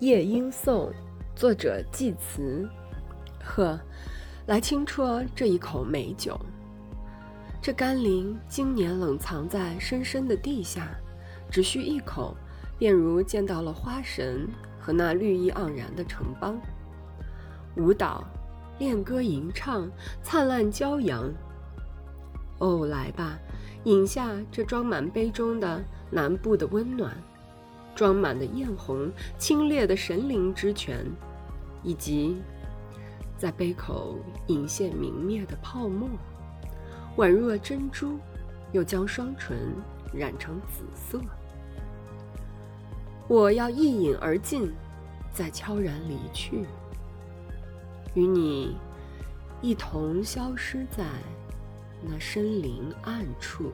夜莺颂》，作者季慈。呵，来轻啜这一口美酒。这甘霖今年冷藏在深深的地下，只需一口，便如见到了花神和那绿意盎然的城邦。舞蹈、恋歌、吟唱、灿烂骄阳。哦，来吧，饮下这装满杯中的南部的温暖。装满的艳红，清冽的神灵之泉，以及在杯口隐现明灭的泡沫，宛若珍珠，又将双唇染成紫色。我要一饮而尽，再悄然离去，与你一同消失在那深林暗处。